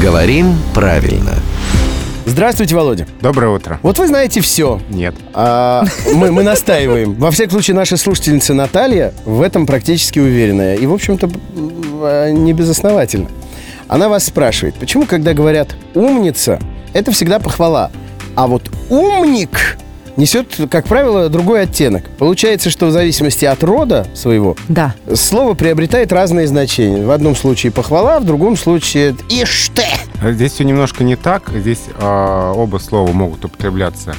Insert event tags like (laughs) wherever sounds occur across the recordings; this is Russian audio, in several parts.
Говорим правильно. Здравствуйте, Володя. Доброе утро. Вот вы знаете все. Нет. А, мы, мы настаиваем. Во всяком случае, наша слушательница Наталья в этом практически уверенная. И, в общем-то, а, не безосновательно. Она вас спрашивает, почему, когда говорят «умница», это всегда похвала, а вот «умник» несет, как правило, другой оттенок. Получается, что в зависимости от рода своего Да. слово приобретает разные значения. В одном случае похвала, в другом случае «ишь ты». Здесь все немножко не так. Здесь э, оба слова могут употребляться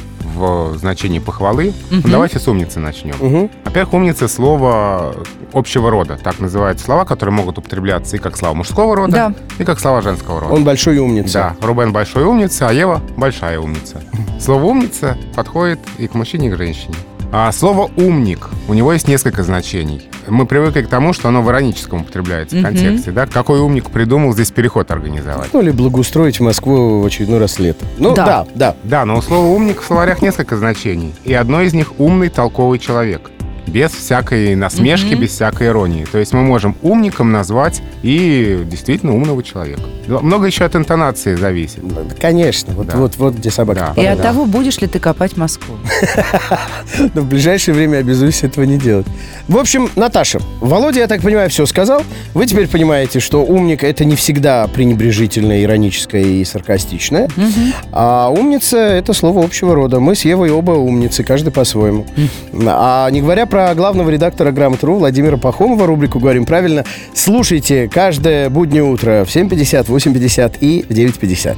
в значении похвалы. Давайте с умницы начнем. Мгм. Во-первых, умница — слово общего рода. Так называют слова, которые могут употребляться и как слова мужского рода, Да. и как слова женского рода. Он большой умница. Да, Рубен большой умница, а Ева большая умница. (laughs) Слово умница подходит и к мужчине, и к женщине. А слово умник, у него есть несколько значений. Мы привыкли к тому, что оно в ироническом употребляется в контексте. Да? Какой умник придумал здесь переход организовать? Ну, или благоустроить Москву в очередной раз лето. Ну, Да. да, да. Да, но у слова умник в словарях несколько значений. И одно из них умный, толковый человек. Без всякой насмешки, без всякой иронии. То есть мы можем умником назвать и действительно умного человека. Много еще от интонации зависит. Конечно, вот, Да. вот, вот где собака. Да. И от того, будешь ли ты копать Москву. (laughs) Но в ближайшее время обязуюсь этого не делать. В общем, Наташа, Володя, я так понимаю, все сказал. Вы теперь понимаете, что умник это не всегда пренебрежительное, ироническое и саркастичное. А умница это слово общего рода. Мы с Евой оба умницы, каждый по-своему. А не говоря про главного редактора Грамотру Владимира Пахомова, рубрику «Говорим правильно», слушайте каждое буднее утро в 7.50, 8.50 и в 9.50.